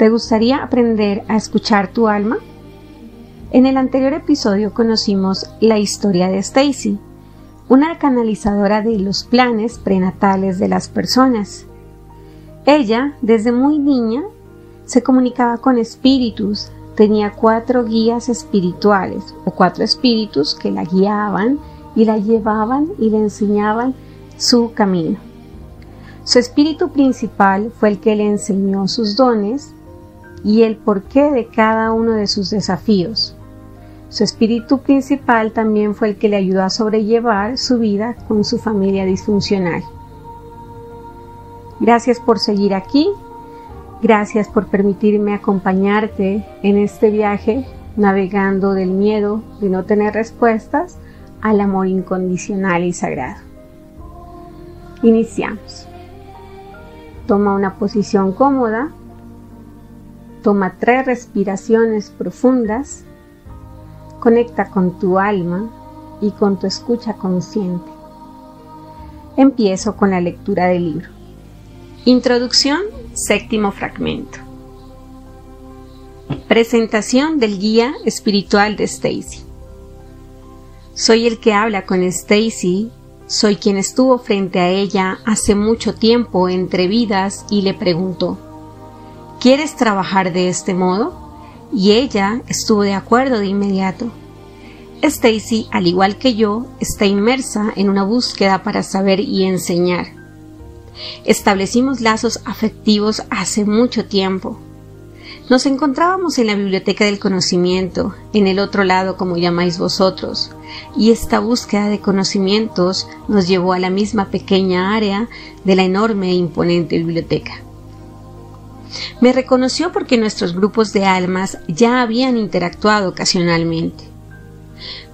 ¿Te gustaría aprender a escuchar tu alma? En el anterior episodio conocimos la historia de Stacy, una canalizadora de los planes prenatales de las personas. Ella, desde muy niña, se comunicaba con espíritus, tenía cuatro guías espirituales o cuatro espíritus que la guiaban y la llevaban y le enseñaban su camino. Su espíritu principal fue el que le enseñó sus dones y el porqué de cada uno de sus desafíos. Su espíritu principal también fue el que le ayudó a sobrellevar su vida con su familia disfuncional. Gracias por seguir aquí. Gracias por permitirme acompañarte en este viaje navegando del miedo de no tener respuestas al amor incondicional y sagrado. Iniciamos. Toma una posición cómoda. Toma tres respiraciones profundas. Conecta con tu alma y con tu escucha consciente. Empiezo con la lectura del libro. Introducción, séptimo fragmento. Presentación del guía espiritual de Stacy. Soy el que habla con Stacy soy quien estuvo frente a ella hace mucho tiempo entre vidas y le preguntó ¿Quieres trabajar de este modo? Y ella estuvo de acuerdo de inmediato. Stacy, al igual que yo, está inmersa en una búsqueda para saber y enseñar. Establecimos lazos afectivos hace mucho tiempo. Nos encontrábamos en la biblioteca del conocimiento, en el otro lado como llamáis vosotros, y esta búsqueda de conocimientos nos llevó a la misma pequeña área de la enorme e imponente biblioteca. Me reconoció porque nuestros grupos de almas ya habían interactuado ocasionalmente.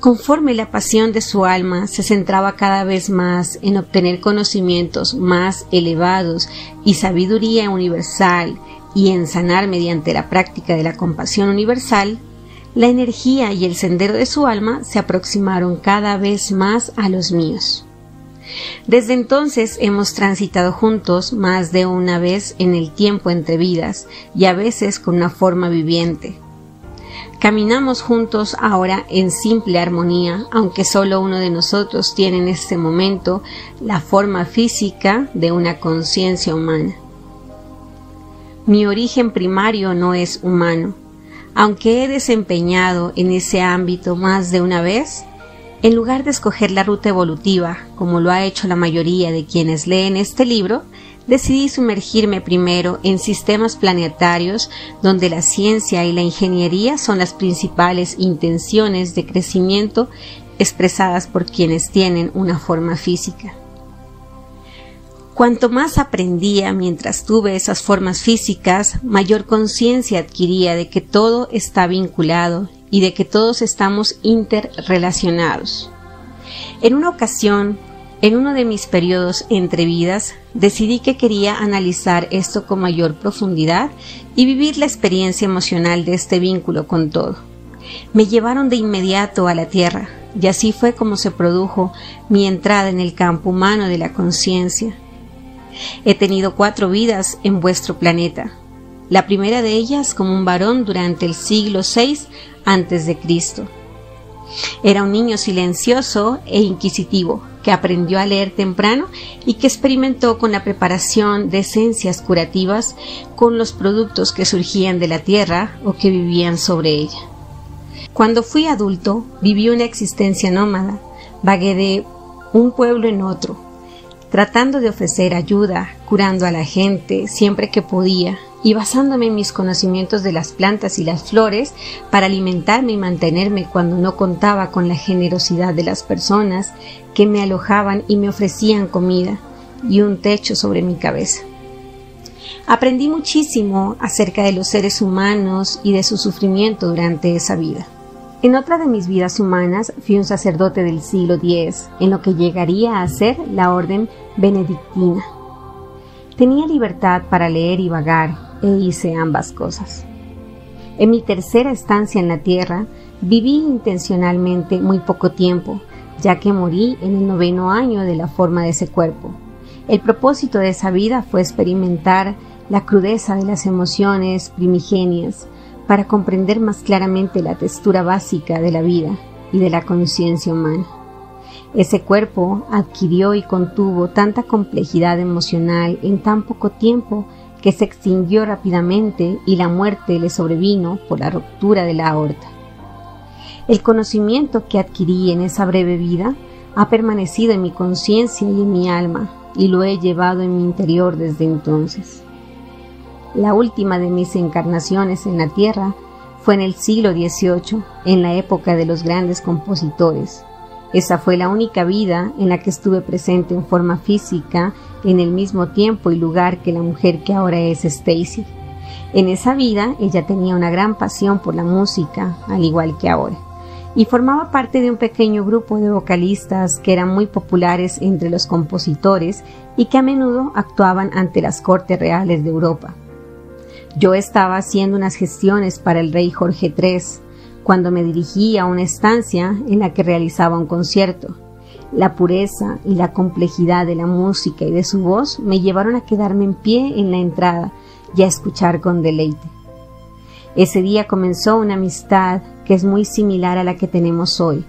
Conforme la pasión de su alma se centraba cada vez más en obtener conocimientos más elevados y sabiduría universal y en sanar mediante la práctica de la compasión universal, la energía y el sendero de su alma se aproximaron cada vez más a los míos. Desde entonces hemos transitado juntos más de una vez en el tiempo entre vidas y a veces con una forma viviente. Caminamos juntos ahora en simple armonía, aunque solo uno de nosotros tiene en este momento la forma física de una conciencia humana. Mi origen primario no es humano. Aunque he desempeñado en ese ámbito más de una vez, en lugar de escoger la ruta evolutiva, como lo ha hecho la mayoría de quienes leen este libro, decidí sumergirme primero en sistemas planetarios donde la ciencia y la ingeniería son las principales intenciones de crecimiento expresadas por quienes tienen una forma física. Cuanto más aprendía mientras tuve esas formas físicas, mayor conciencia adquiría de que todo está vinculado y de que todos estamos interrelacionados. En una ocasión, en uno de mis periodos entre vidas, decidí que quería analizar esto con mayor profundidad y vivir la experiencia emocional de este vínculo con todo. Me llevaron de inmediato a la Tierra, y así fue como se produjo mi entrada en el campo humano de la conciencia He tenido cuatro vidas en vuestro planeta. La primera de ellas como un varón durante el siglo VI Cristo. Era un niño silencioso e inquisitivo que aprendió a leer temprano y que experimentó con la preparación de esencias curativas con los productos que surgían de la tierra o que vivían sobre ella. Cuando fui adulto, viví una existencia nómada, vagué de un pueblo en otro, tratando de ofrecer ayuda, curando a la gente siempre que podía y basándome en mis conocimientos de las plantas y las flores para alimentarme y mantenerme cuando no contaba con la generosidad de las personas que me alojaban y me ofrecían comida y un techo sobre mi cabeza. Aprendí muchísimo acerca de los seres humanos y de su sufrimiento durante esa vida. En otra de mis vidas humanas fui un sacerdote del siglo X, en lo que llegaría a ser la orden benedictina. Tenía libertad para leer y vagar, e hice ambas cosas. En mi tercera estancia en la tierra, viví intencionalmente muy poco tiempo, ya que morí en el noveno año de la forma de ese cuerpo. El propósito de esa vida fue experimentar la crudeza de las emociones primigenias, para comprender más claramente la textura básica de la vida y de la conciencia humana. Ese cuerpo adquirió y contuvo tanta complejidad emocional en tan poco tiempo que se extinguió rápidamente y la muerte le sobrevino por la ruptura de la aorta. El conocimiento que adquirí en esa breve vida ha permanecido en mi conciencia y en mi alma y lo he llevado en mi interior desde entonces. La última de mis encarnaciones en la Tierra fue en el siglo XVIII, en la época de los grandes compositores. Esa fue la única vida en la que estuve presente en forma física en el mismo tiempo y lugar que la mujer que ahora es Stacy. En esa vida ella tenía una gran pasión por la música, al igual que ahora, y formaba parte de un pequeño grupo de vocalistas que eran muy populares entre los compositores y que a menudo actuaban ante las cortes reales de Europa. Yo estaba haciendo unas gestiones para el rey Jorge III cuando me dirigí a una estancia en la que realizaba un concierto. La pureza y la complejidad de la música y de su voz me llevaron a quedarme en pie en la entrada y a escuchar con deleite. Ese día comenzó una amistad que es muy similar a la que tenemos hoy,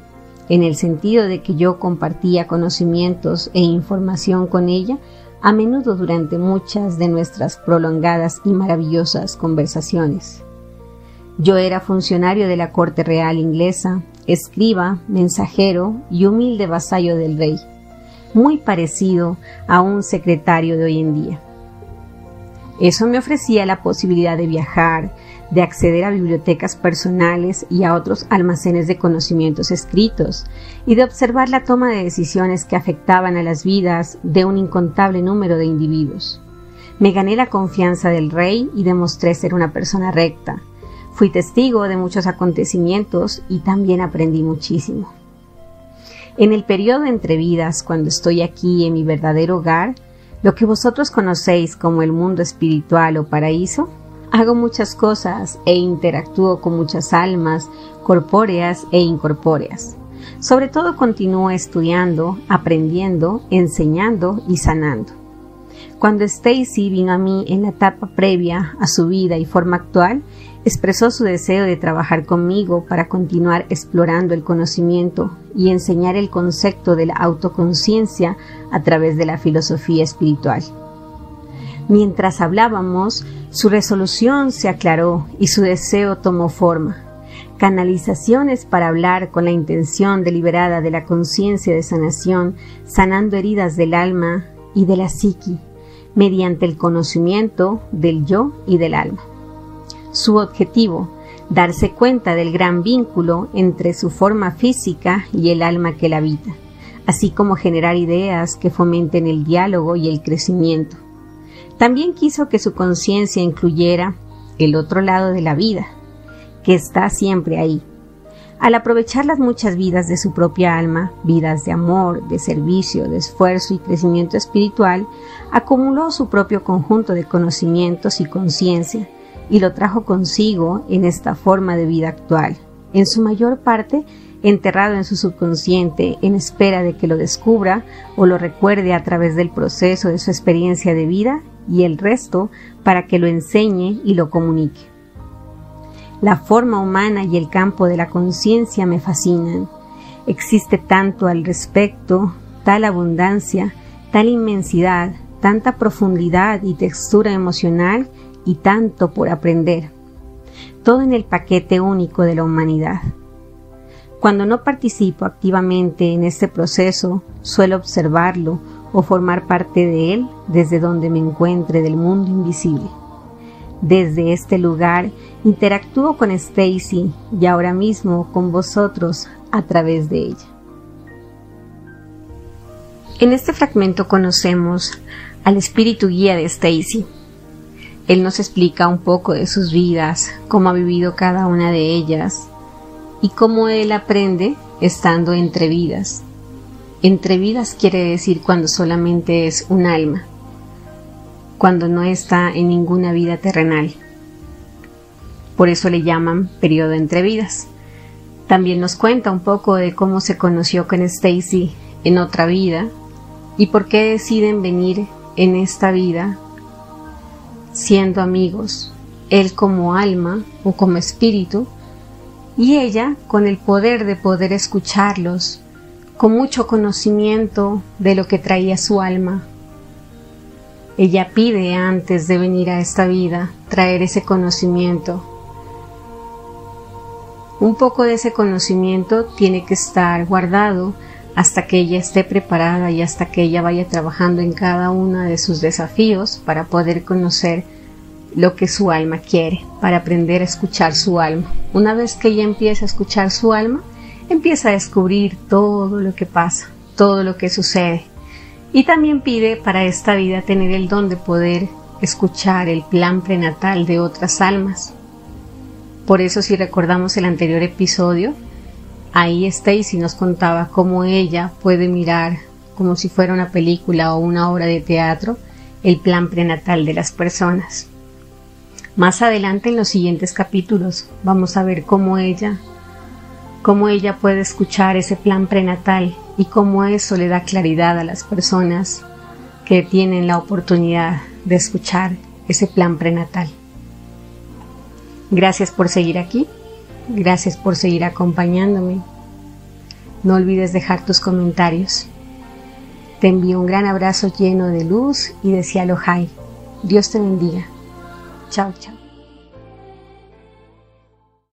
en el sentido de que yo compartía conocimientos e información con ella a menudo durante muchas de nuestras prolongadas y maravillosas conversaciones. Yo era funcionario de la corte real inglesa, escriba, mensajero y humilde vasallo del rey, muy parecido a un secretario de hoy en día. Eso me ofrecía la posibilidad de viajar, de acceder a bibliotecas personales y a otros almacenes de conocimientos escritos, y de observar la toma de decisiones que afectaban a las vidas de un incontable número de individuos. Me gané la confianza del rey y demostré ser una persona recta. Fui testigo de muchos acontecimientos y también aprendí muchísimo. En el periodo entre vidas, cuando estoy aquí en mi verdadero hogar, lo que vosotros conocéis como el mundo espiritual o paraíso, Hago muchas cosas e interactúo con muchas almas, corpóreas e incorpóreas. Sobre todo continúo estudiando, aprendiendo, enseñando y sanando. Cuando Stacy vino a mí en la etapa previa a su vida y forma actual, expresó su deseo de trabajar conmigo para continuar explorando el conocimiento y enseñar el concepto de la autoconciencia a través de la filosofía espiritual. Mientras hablábamos, su resolución se aclaró y su deseo tomó forma. Canalizaciones para hablar con la intención deliberada de la conciencia de sanación, sanando heridas del alma y de la psiqui, mediante el conocimiento del yo y del alma. Su objetivo, darse cuenta del gran vínculo entre su forma física y el alma que la habita, así como generar ideas que fomenten el diálogo y el crecimiento también quiso que su conciencia incluyera el otro lado de la vida, que está siempre ahí. Al aprovechar las muchas vidas de su propia alma, vidas de amor, de servicio, de esfuerzo y crecimiento espiritual, acumuló su propio conjunto de conocimientos y conciencia y lo trajo consigo en esta forma de vida actual, en su mayor parte enterrado en su subconsciente en espera de que lo descubra o lo recuerde a través del proceso de su experiencia de vida y el resto para que lo enseñe y lo comunique. La forma humana y el campo de la conciencia me fascinan. Existe tanto al respecto, tal abundancia, tal inmensidad, tanta profundidad y textura emocional y tanto por aprender. Todo en el paquete único de la humanidad. Cuando no participo activamente en este proceso, suelo observarlo o formar parte de él desde donde me encuentre del mundo invisible. Desde este lugar interactúo con Stacy y ahora mismo con vosotros a través de ella. En este fragmento conocemos al espíritu guía de Stacy. Él nos explica un poco de sus vidas, cómo ha vivido cada una de ellas y cómo él aprende estando entre vidas entre vidas quiere decir cuando solamente es un alma, cuando no está en ninguna vida terrenal. Por eso le llaman periodo entre vidas. También nos cuenta un poco de cómo se conoció con Stacy en otra vida y por qué deciden venir en esta vida siendo amigos, él como alma o como espíritu, y ella con el poder de poder escucharlos, con mucho conocimiento de lo que traía su alma. Ella pide antes de venir a esta vida traer ese conocimiento. Un poco de ese conocimiento tiene que estar guardado hasta que ella esté preparada y hasta que ella vaya trabajando en cada uno de sus desafíos para poder conocer lo que su alma quiere, para aprender a escuchar su alma. Una vez que ella empieza a escuchar su alma, empieza a descubrir todo lo que pasa, todo lo que sucede. Y también pide para esta vida tener el don de poder escuchar el plan prenatal de otras almas. Por eso si recordamos el anterior episodio, Ahí Stacy nos contaba cómo ella puede mirar como si fuera una película o una obra de teatro el plan prenatal de las personas. Más adelante en los siguientes capítulos vamos a ver cómo ella cómo ella puede escuchar ese plan prenatal y cómo eso le da claridad a las personas que tienen la oportunidad de escuchar ese plan prenatal. Gracias por seguir aquí. Gracias por seguir acompañándome. No olvides dejar tus comentarios. Te envío un gran abrazo lleno de luz y de cielo. Dios te bendiga. Chao, chao.